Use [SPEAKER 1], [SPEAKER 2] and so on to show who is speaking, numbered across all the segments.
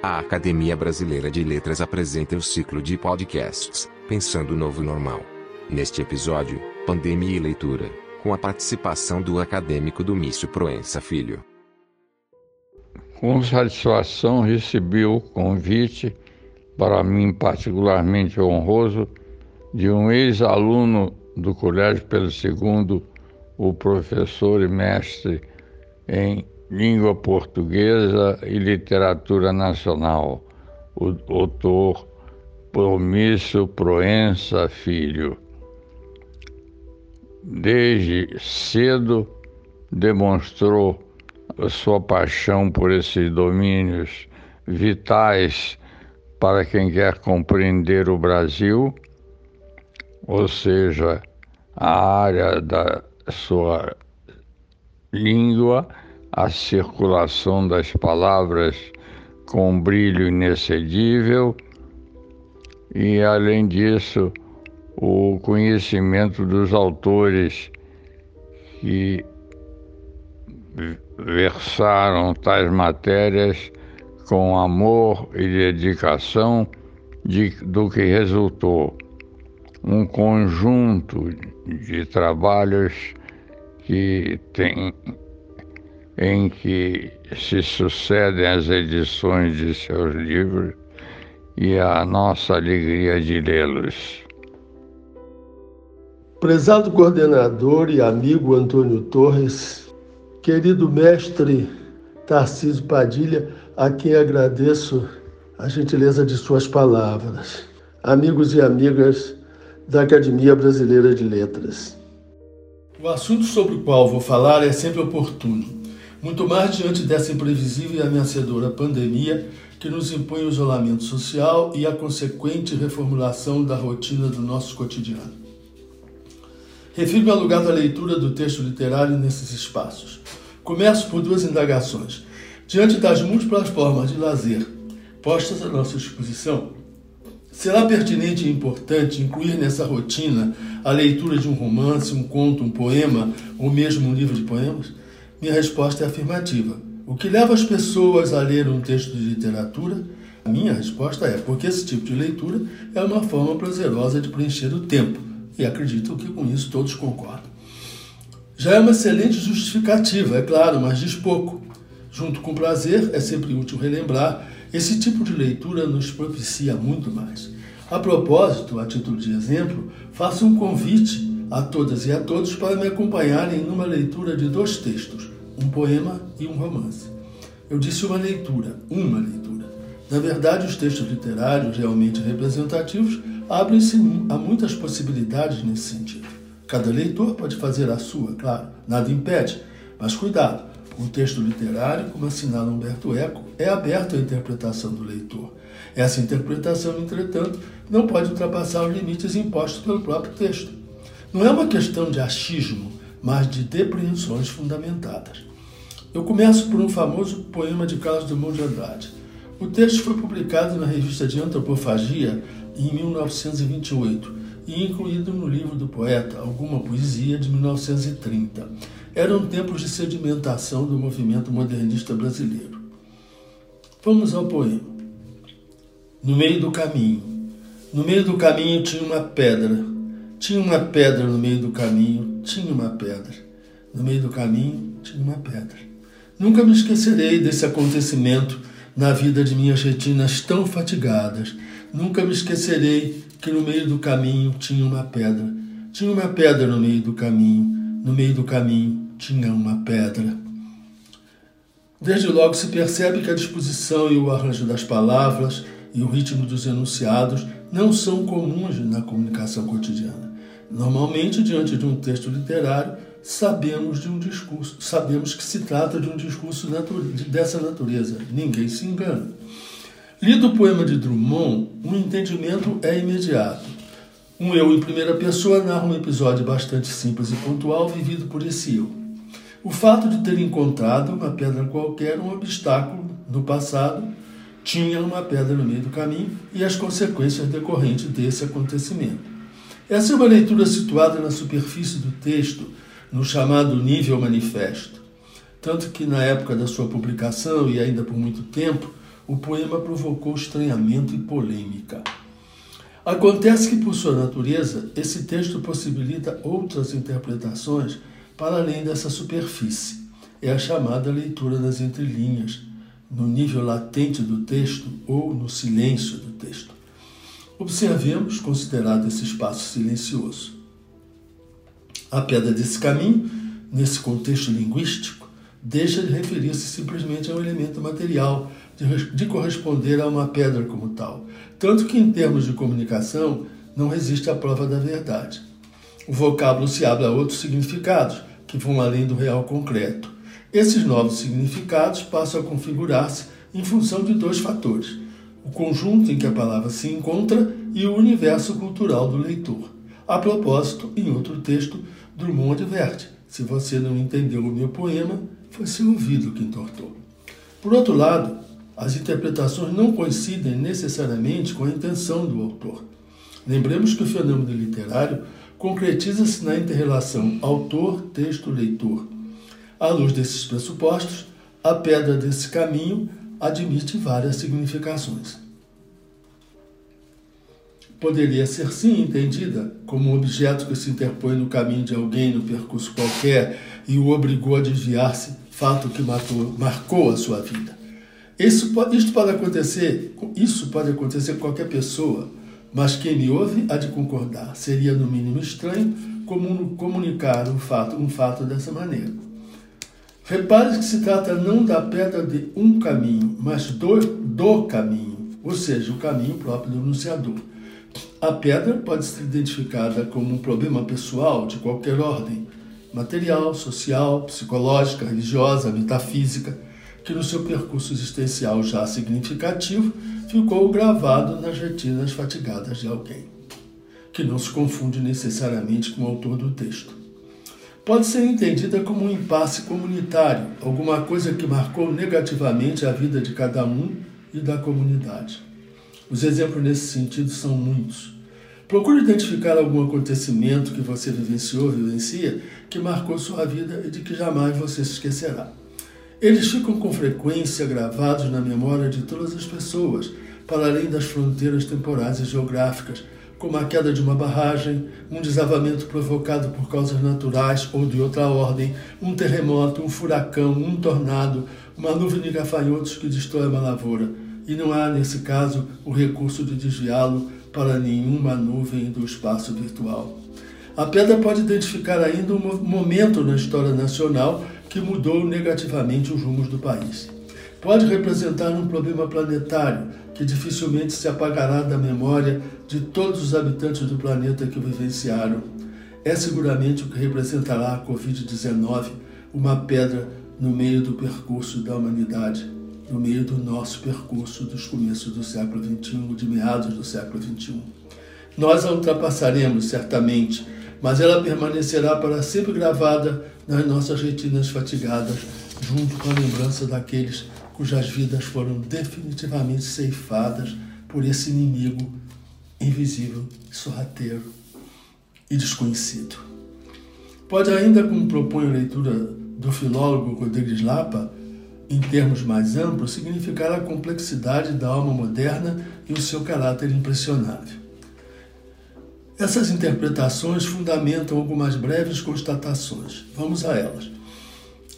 [SPEAKER 1] A Academia Brasileira de Letras apresenta o ciclo de podcasts Pensando o Novo Normal. Neste episódio, Pandemia e Leitura, com a participação do acadêmico Domício Proença Filho.
[SPEAKER 2] Com satisfação recebi o convite, para mim particularmente honroso, de um ex-aluno do Colégio Pelo Segundo, o professor e mestre em língua portuguesa e literatura nacional, o doutor Promício Proença Filho. Desde cedo demonstrou sua paixão por esses domínios vitais para quem quer compreender o Brasil, ou seja, a área da sua língua a circulação das palavras com brilho inexcedível e, além disso, o conhecimento dos autores que versaram tais matérias com amor e dedicação de, do que resultou. Um conjunto de trabalhos que tem em que se sucedem as edições de seus livros e a nossa alegria de lê-los.
[SPEAKER 3] Prezado coordenador e amigo Antônio Torres, querido mestre Tarcísio Padilha, a quem agradeço a gentileza de suas palavras, amigos e amigas da Academia Brasileira de Letras. O assunto sobre o qual vou falar é sempre oportuno muito mais diante dessa imprevisível e ameaçadora pandemia que nos impõe o isolamento social e a consequente reformulação da rotina do nosso cotidiano. Refiro-me ao lugar da leitura do texto literário nesses espaços. Começo por duas indagações. Diante das múltiplas formas de lazer postas à nossa disposição, será pertinente e importante incluir nessa rotina a leitura de um romance, um conto, um poema ou mesmo um livro de poemas? Minha resposta é afirmativa. O que leva as pessoas a ler um texto de literatura? A minha resposta é porque esse tipo de leitura é uma forma prazerosa de preencher o tempo, e acredito que com isso todos concordam. Já é uma excelente justificativa, é claro, mas diz pouco. Junto com prazer, é sempre útil relembrar, esse tipo de leitura nos propicia muito mais. A propósito, a título de exemplo, faço um convite a todas e a todos para me acompanharem numa leitura de dois textos, um poema e um romance. Eu disse uma leitura, uma leitura. Na verdade, os textos literários realmente representativos abrem-se a muitas possibilidades nesse sentido. Cada leitor pode fazer a sua, claro, nada impede, mas cuidado, o texto literário, como assinala Humberto Eco, é aberto à interpretação do leitor. Essa interpretação, entretanto, não pode ultrapassar os limites impostos pelo próprio texto. Não é uma questão de achismo, mas de depreensões fundamentadas. Eu começo por um famoso poema de Carlos Drummond de Andrade. O texto foi publicado na revista de Antropofagia em 1928 e incluído no livro do poeta Alguma Poesia de 1930. Eram tempos de sedimentação do movimento modernista brasileiro. Vamos ao poema. No meio do caminho. No meio do caminho tinha uma pedra tinha uma pedra no meio do caminho, tinha uma pedra. No meio do caminho, tinha uma pedra. Nunca me esquecerei desse acontecimento na vida de minhas retinas tão fatigadas. Nunca me esquecerei que no meio do caminho tinha uma pedra. Tinha uma pedra no meio do caminho. No meio do caminho tinha uma pedra. Desde logo se percebe que a disposição e o arranjo das palavras e o ritmo dos enunciados não são comuns na comunicação cotidiana. Normalmente, diante de um texto literário, sabemos de um discurso, sabemos que se trata de um discurso dessa natureza. Ninguém se engana. Lido o poema de Drummond, o entendimento é imediato. Um eu em primeira pessoa narra um episódio bastante simples e pontual vivido por esse eu. O fato de ter encontrado uma pedra qualquer, um obstáculo no passado, tinha uma pedra no meio do caminho e as consequências decorrentes desse acontecimento. Essa é uma leitura situada na superfície do texto, no chamado nível manifesto. Tanto que, na época da sua publicação e ainda por muito tempo, o poema provocou estranhamento e polêmica. Acontece que, por sua natureza, esse texto possibilita outras interpretações para além dessa superfície. É a chamada leitura das entrelinhas, no nível latente do texto ou no silêncio do texto. Observemos, considerado esse espaço silencioso. A pedra desse caminho, nesse contexto linguístico, deixa de referir-se simplesmente a um elemento material, de, de corresponder a uma pedra como tal. Tanto que, em termos de comunicação, não resiste à prova da verdade. O vocábulo se abre a outros significados, que vão além do real concreto. Esses novos significados passam a configurar-se em função de dois fatores: o conjunto em que a palavra se encontra e o universo cultural do leitor. A propósito, em outro texto, Drummond adverte: se você não entendeu o meu poema, foi seu ouvido que entortou. Por outro lado, as interpretações não coincidem necessariamente com a intenção do autor. Lembremos que o fenômeno literário concretiza-se na interrelação autor-texto-leitor. À luz desses pressupostos, a pedra desse caminho admite várias significações. Poderia ser sim entendida como um objeto que se interpõe no caminho de alguém no percurso qualquer e o obrigou a desviar-se, fato que matou, marcou a sua vida. Isso, isto pode acontecer, isso pode acontecer com qualquer pessoa, mas quem me ouve há de concordar. Seria no mínimo estranho comunicar um fato, um fato dessa maneira. Repare que se trata não da pedra de um caminho, mas do, do caminho, ou seja, o caminho próprio do anunciador. A pedra pode ser identificada como um problema pessoal de qualquer ordem, material, social, psicológica, religiosa, metafísica, que no seu percurso existencial já significativo ficou gravado nas retinas fatigadas de alguém, que não se confunde necessariamente com o autor do texto. Pode ser entendida como um impasse comunitário, alguma coisa que marcou negativamente a vida de cada um e da comunidade. Os exemplos nesse sentido são muitos. Procure identificar algum acontecimento que você vivenciou, vivencia, que marcou sua vida e de que jamais você se esquecerá. Eles ficam com frequência gravados na memória de todas as pessoas, para além das fronteiras temporais e geográficas, como a queda de uma barragem, um desabamento provocado por causas naturais ou de outra ordem, um terremoto, um furacão, um tornado, uma nuvem de gafanhotos que destrói uma lavoura. E não há, nesse caso, o recurso de desviá-lo para nenhuma nuvem do espaço virtual. A pedra pode identificar ainda um momento na história nacional que mudou negativamente os rumos do país. Pode representar um problema planetário que dificilmente se apagará da memória de todos os habitantes do planeta que o vivenciaram. É seguramente o que representará a Covid-19, uma pedra no meio do percurso da humanidade, no meio do nosso percurso dos começos do século XXI, de meados do século XXI. Nós a ultrapassaremos, certamente, mas ela permanecerá para sempre gravada nas nossas retinas fatigadas, junto com a lembrança daqueles cujas vidas foram definitivamente ceifadas por esse inimigo invisível, sorrateiro e desconhecido. Pode ainda, como propõe a leitura do filólogo Rodrigues Lapa, em termos mais amplos, significar a complexidade da alma moderna e o seu caráter impressionável. Essas interpretações fundamentam algumas breves constatações. Vamos a elas.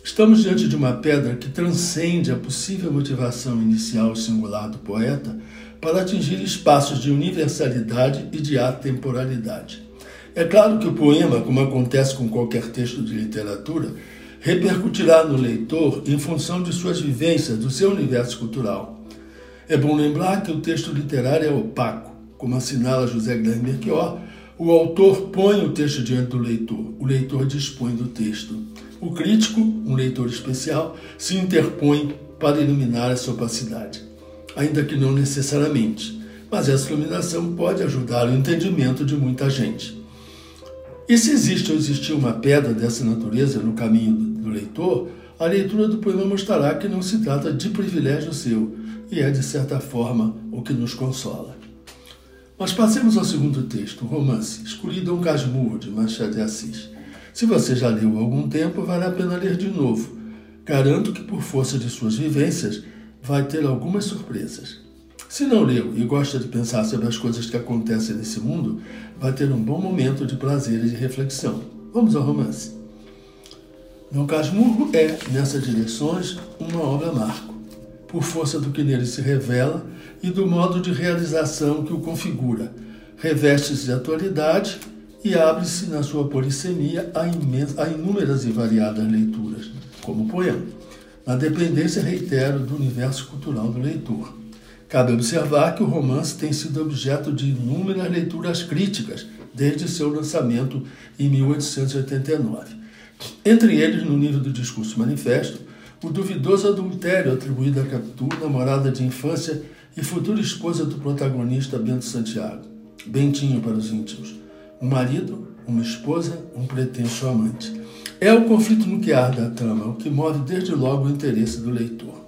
[SPEAKER 3] Estamos diante de uma pedra que transcende a possível motivação inicial singular do poeta para atingir espaços de universalidade e de atemporalidade. É claro que o poema, como acontece com qualquer texto de literatura, repercutirá no leitor em função de suas vivências, do seu universo cultural. É bom lembrar que o texto literário é opaco, como assinala José Guilherme Melchior, o autor põe o texto diante do leitor, o leitor dispõe do texto. O crítico, um leitor especial, se interpõe para iluminar essa opacidade, ainda que não necessariamente, mas essa iluminação pode ajudar o entendimento de muita gente. E se existe ou existiu uma pedra dessa natureza no caminho do leitor, a leitura do poema mostrará que não se trata de privilégio seu, e é, de certa forma, o que nos consola. Mas passemos ao segundo texto, o romance Escolhi Dom Casmurro, de Machado de Assis. Se você já leu há algum tempo, vale a pena ler de novo. Garanto que, por força de suas vivências, vai ter algumas surpresas. Se não leu e gosta de pensar sobre as coisas que acontecem nesse mundo, vai ter um bom momento de prazer e de reflexão. Vamos ao romance. Dom Casmurro é, nessas direções, uma obra marco, por força do que nele se revela e do modo de realização que o configura. Reveste-se de atualidade e abre-se na sua polissemia a, a inúmeras e variadas leituras, como poema. Na dependência, reitero, do universo cultural do leitor. Cabe observar que o romance tem sido objeto de inúmeras leituras críticas desde seu lançamento em 1889. Entre eles, no nível do discurso manifesto, o duvidoso adultério atribuído a Capitu, namorada de infância e futura esposa do protagonista Bento Santiago, Bentinho para os íntimos, um marido, uma esposa, um pretenso amante. É o conflito nuclear da trama o que move desde logo o interesse do leitor.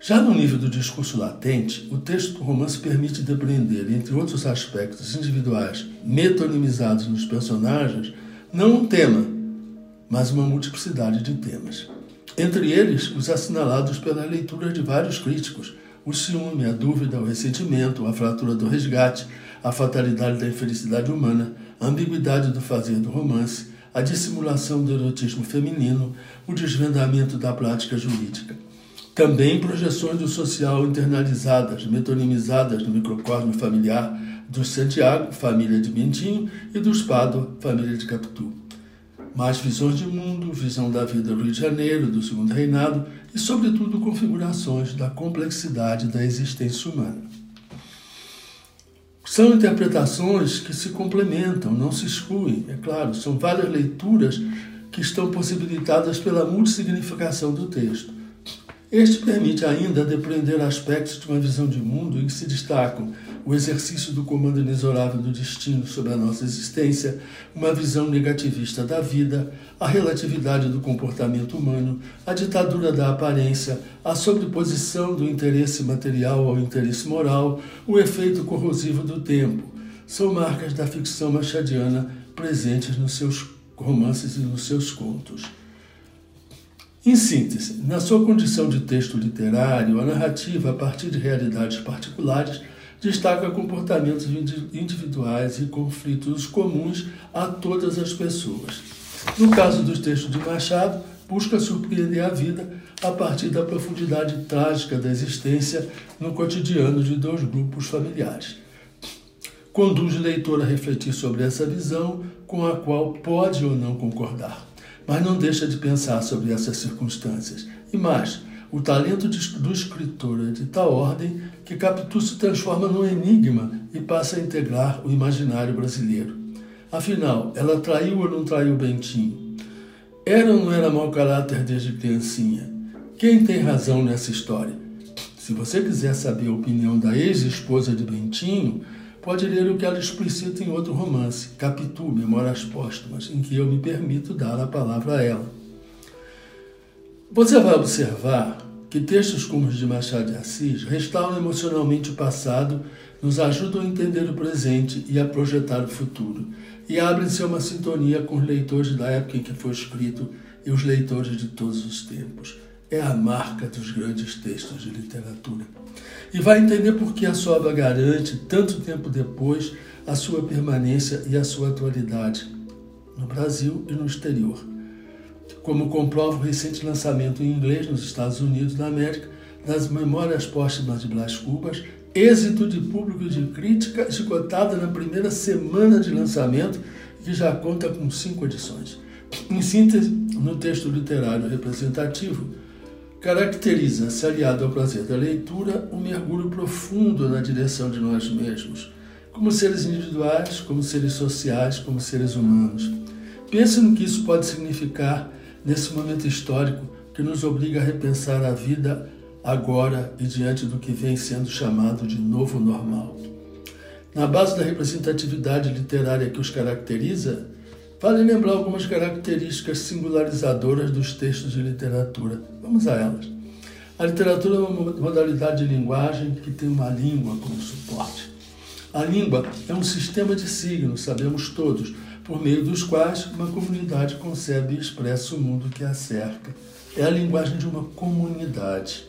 [SPEAKER 3] Já no nível do discurso latente, o texto do romance permite depreender, entre outros aspectos individuais metonimizados nos personagens, não um tema, mas uma multiplicidade de temas. Entre eles, os assinalados pela leitura de vários críticos: o ciúme, a dúvida, o ressentimento, a fratura do resgate, a fatalidade da infelicidade humana, a ambiguidade do fazer do romance, a dissimulação do erotismo feminino, o desvendamento da prática jurídica. Também projeções do social internalizadas, metonimizadas no microcosmo familiar dos Santiago, família de Bentinho, e dos Pádua, família de Capitu mais visões de mundo, visão da vida do Rio de Janeiro, do Segundo Reinado e, sobretudo, configurações da complexidade da existência humana. São interpretações que se complementam, não se excluem, é claro, são várias leituras que estão possibilitadas pela multissignificação do texto. Este permite ainda depreender aspectos de uma visão de mundo em que se destacam o exercício do comando inexorável do destino sobre a nossa existência, uma visão negativista da vida, a relatividade do comportamento humano, a ditadura da aparência, a sobreposição do interesse material ao interesse moral, o efeito corrosivo do tempo. São marcas da ficção machadiana presentes nos seus romances e nos seus contos. Em síntese, na sua condição de texto literário, a narrativa, a partir de realidades particulares, destaca comportamentos individuais e conflitos comuns a todas as pessoas. No caso dos textos de Machado, busca surpreender a vida a partir da profundidade trágica da existência no cotidiano de dois grupos familiares. Conduz o leitor a refletir sobre essa visão, com a qual pode ou não concordar mas não deixa de pensar sobre essas circunstâncias. E mais, o talento do escritor é de tal ordem que Capitu se transforma num enigma e passa a integrar o imaginário brasileiro. Afinal, ela traiu ou não traiu Bentinho? Era ou não era mau caráter desde criancinha? Quem tem razão nessa história? Se você quiser saber a opinião da ex-esposa de Bentinho, pode ler o que ela explicita em outro romance, Capitu, Memórias Póstumas, em que eu me permito dar a palavra a ela. Você vai observar que textos como os de Machado de Assis restauram emocionalmente o passado, nos ajudam a entender o presente e a projetar o futuro, e abrem-se a uma sintonia com os leitores da época em que foi escrito e os leitores de todos os tempos é a marca dos grandes textos de literatura. E vai entender por que a sua obra garante, tanto tempo depois, a sua permanência e a sua atualidade no Brasil e no exterior. Como comprova o recente lançamento em inglês nos Estados Unidos da América das Memórias Póstumas de Blas Cubas, êxito de público e de crítica esgotada na primeira semana de lançamento, que já conta com cinco edições. Em síntese, no texto literário representativo, caracteriza-se, aliado ao prazer da leitura, um mergulho profundo na direção de nós mesmos, como seres individuais, como seres sociais, como seres humanos. Pense no que isso pode significar nesse momento histórico que nos obriga a repensar a vida agora e diante do que vem sendo chamado de novo normal. Na base da representatividade literária que os caracteriza, Vale lembrar algumas características singularizadoras dos textos de literatura. Vamos a elas. A literatura é uma modalidade de linguagem que tem uma língua como suporte. A língua é um sistema de signos, sabemos todos, por meio dos quais uma comunidade concebe e expressa o mundo que a cerca. É a linguagem de uma comunidade.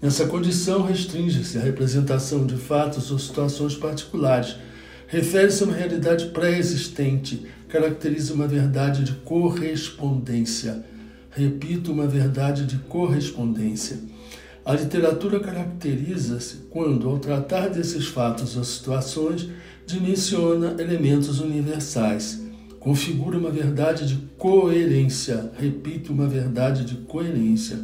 [SPEAKER 3] Nessa condição, restringe-se a representação de fatos ou situações particulares. Refere-se a uma realidade pré-existente, caracteriza uma verdade de correspondência. Repito, uma verdade de correspondência. A literatura caracteriza-se quando, ao tratar desses fatos ou situações, dimensiona elementos universais, configura uma verdade de coerência. Repito, uma verdade de coerência.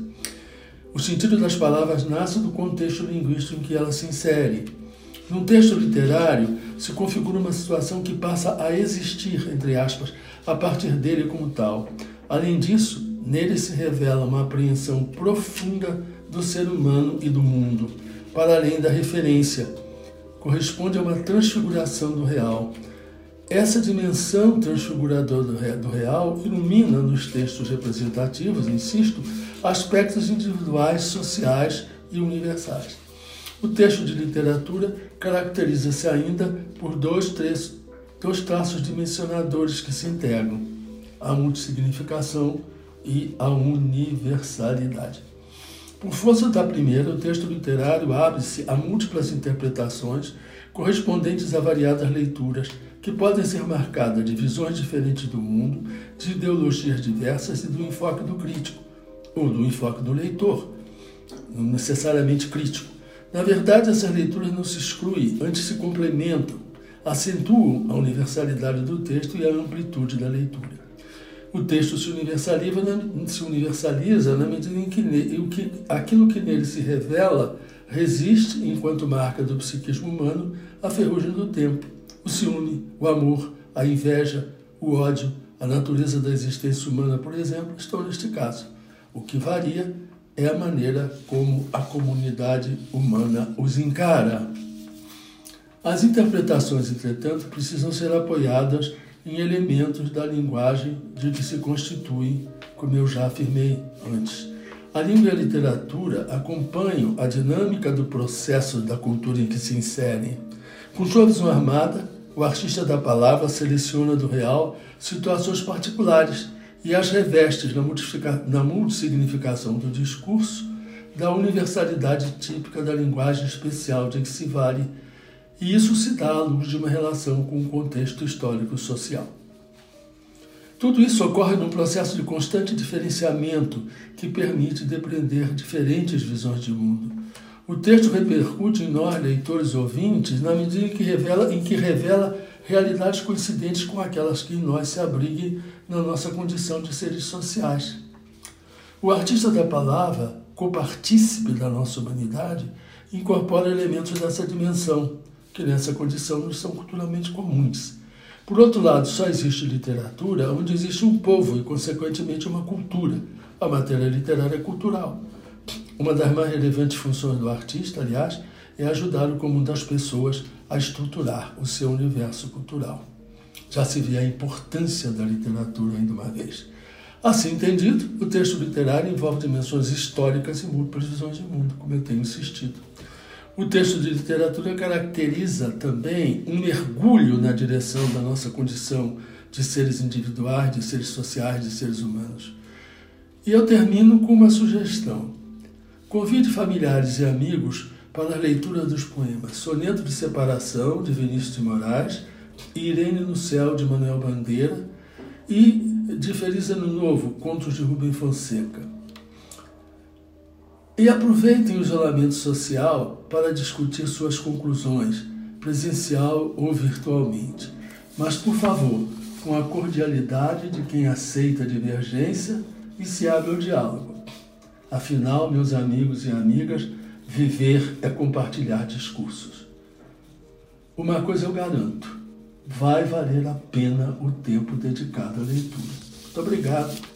[SPEAKER 3] O sentido das palavras nasce do contexto linguístico em que ela se insere. Num texto literário, se configura uma situação que passa a existir, entre aspas, a partir dele como tal. Além disso, nele se revela uma apreensão profunda do ser humano e do mundo, para além da referência. Corresponde a uma transfiguração do real. Essa dimensão transfiguradora do real ilumina nos textos representativos, insisto, aspectos individuais, sociais e universais. O texto de literatura caracteriza-se ainda por dois, três, dois traços dimensionadores que se integram: a multissignificação e a universalidade. Por força da primeira, o texto literário abre-se a múltiplas interpretações correspondentes a variadas leituras que podem ser marcadas de visões diferentes do mundo, de ideologias diversas e do enfoque do crítico, ou do enfoque do leitor, não necessariamente crítico. Na verdade, essas leituras não se excluem, antes se complementam, acentuam a universalidade do texto e a amplitude da leitura o texto se universaliza, se universaliza na medida em que, em que aquilo que nele se revela resiste, enquanto marca do psiquismo humano, a ferrugem do tempo. O ciúme, o amor, a inveja, o ódio, a natureza da existência humana, por exemplo, estão neste caso. O que varia é a maneira como a comunidade humana os encara. As interpretações, entretanto, precisam ser apoiadas em elementos da linguagem de que se constituem, como eu já afirmei antes. A língua e a literatura acompanham a dinâmica do processo da cultura em que se inserem. Com sua visão armada, o artista da palavra seleciona do real situações particulares e as reveste na, multissignificação do discurso da universalidade típica da linguagem especial de que se vale e isso se dá à luz de uma relação com o contexto histórico-social. Tudo isso ocorre num processo de constante diferenciamento que permite depreender diferentes visões de mundo. O texto repercute em nós, leitores ouvintes, na medida em que revela, em que revela realidades coincidentes com aquelas que em nós se abriguem na nossa condição de seres sociais. O artista da palavra, copartícipe da nossa humanidade, incorpora elementos dessa dimensão, que nessa condição nos são culturalmente comuns. Por outro lado, só existe literatura onde existe um povo e, consequentemente, uma cultura. A matéria literária é cultural. Uma das mais relevantes funções do artista, aliás, é ajudar o comum das pessoas a estruturar o seu universo cultural. Já se vê a importância da literatura ainda uma vez. Assim entendido, o texto literário envolve dimensões históricas e múltiplas visões de mundo, como eu tenho insistido. O texto de literatura caracteriza também um mergulho na direção da nossa condição de seres individuais, de seres sociais, de seres humanos. E eu termino com uma sugestão. Convide familiares e amigos para a leitura dos poemas Soneto de Separação, de Vinícius de Moraes, e Irene no Céu, de Manuel Bandeira, e de Feliz Ano Novo, Contos de Rubem Fonseca. E aproveitem o isolamento social para discutir suas conclusões, presencial ou virtualmente. Mas, por favor, com a cordialidade de quem aceita a divergência e se abre ao diálogo. Afinal, meus amigos e amigas, viver é compartilhar discursos. Uma coisa eu garanto: vai valer a pena o tempo dedicado à leitura. Muito obrigado.